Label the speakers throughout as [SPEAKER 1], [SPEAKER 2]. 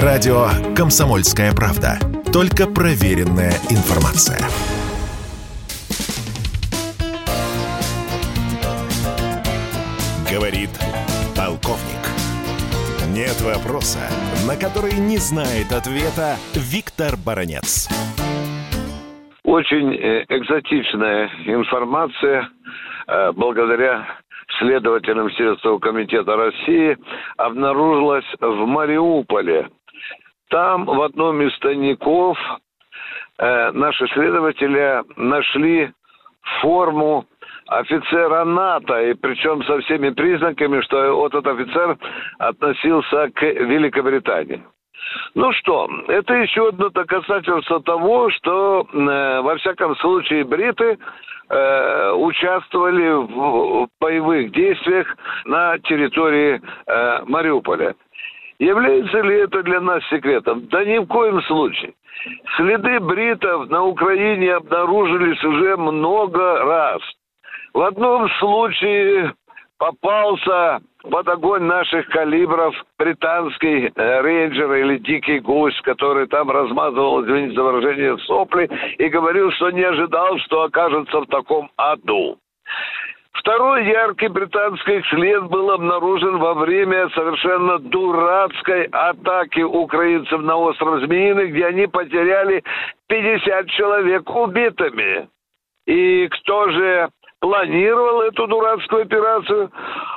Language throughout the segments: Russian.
[SPEAKER 1] Радио «Комсомольская правда». Только проверенная информация. Говорит полковник. Нет вопроса, на который не знает ответа Виктор Баранец.
[SPEAKER 2] Очень э, экзотичная информация э, благодаря следователям Следственного комитета России обнаружилась в Мариуполе. Там в одном из тайников э, наши следователи нашли форму офицера НАТО, и причем со всеми признаками, что этот офицер относился к Великобритании. Ну что, это еще одно доказательство того, что, э, во всяком случае, бриты э, участвовали в, в боевых действиях на территории э, Мариуполя. Является ли это для нас секретом? Да ни в коем случае. Следы бритов на Украине обнаружились уже много раз. В одном случае попался под огонь наших калибров британский э, рейнджер или дикий гусь, который там размазывал, извините за выражение, сопли и говорил, что не ожидал, что окажется в таком аду. Второй яркий британский след был обнаружен во время совершенно дурацкой атаки украинцев на остров Змеиный, где они потеряли 50 человек убитыми. И кто же планировал эту дурацкую операцию,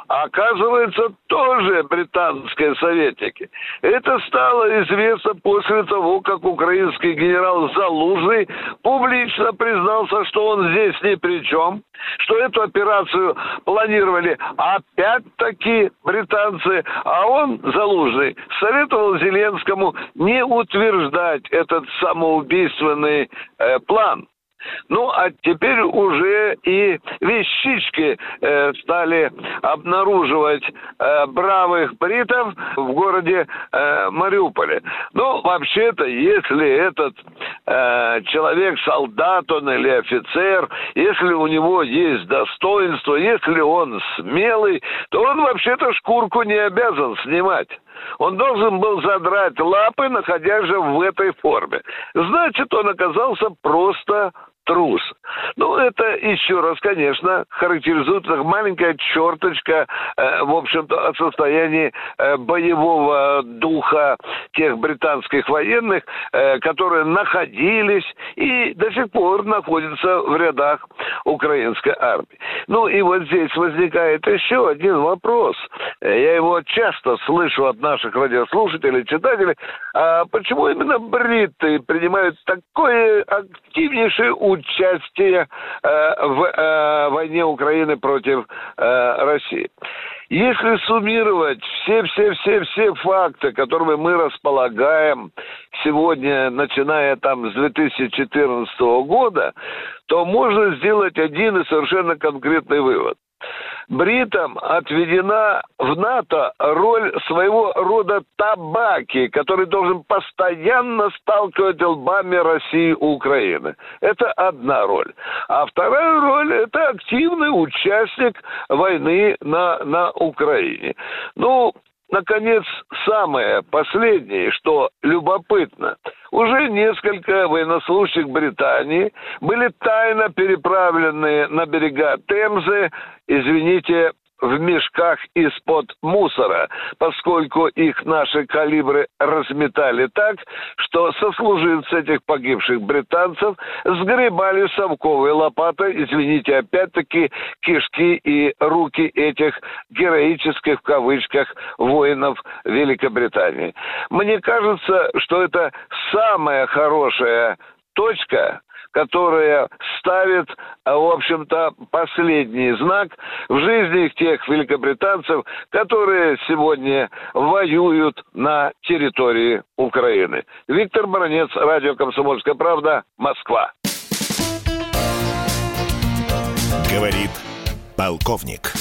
[SPEAKER 2] оказывается, тоже британские советники. Это стало известно после того, как украинский генерал Залужный публично признался, что он здесь ни при чем, что эту операцию планировали опять-таки британцы, а он, Залужный, советовал Зеленскому не утверждать этот самоубийственный э, план. Ну, а теперь уже и вещички э, стали обнаруживать э, бравых бритов в городе э, Мариуполе. Ну, вообще-то, если этот э, человек солдат он или офицер, если у него есть достоинство, если он смелый, то он вообще-то шкурку не обязан снимать. Он должен был задрать лапы, находясь же в этой форме. Значит, он оказался просто трус. Ну, это еще раз, конечно, характеризует как маленькая черточка, э, в общем-то, о состоянии э, боевого духа тех британских военных, э, которые находились и до сих пор находятся в рядах украинской армии. Ну, и вот здесь возникает еще один вопрос. Я его часто слышу от наших радиослушателей, читателей. А почему именно бриты принимают такое активнейшее участие участие э, в э, войне Украины против э, России. Если суммировать все-все-все-все факты, которыми мы располагаем сегодня, начиная там с 2014 года, то можно сделать один и совершенно конкретный вывод бритам отведена в НАТО роль своего рода табаки, который должен постоянно сталкивать лбами России и Украины. Это одна роль. А вторая роль – это активный участник войны на, на Украине. Ну, наконец, самое последнее, что любопытно. Уже несколько военнослужащих Британии были тайно переправлены на берега Темзы, извините, в мешках из-под мусора, поскольку их наши калибры разметали так, что сослуживцы этих погибших британцев сгребали совковой лопатой, извините, опять-таки, кишки и руки этих героических, в кавычках, воинов Великобритании. Мне кажется, что это самая хорошая точка, которая ставит, а, в общем-то, последний знак в жизни тех великобританцев, которые сегодня воюют на территории Украины. Виктор Баранец, радио «Комсомольская правда», Москва.
[SPEAKER 1] Говорит полковник.